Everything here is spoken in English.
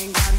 Ain't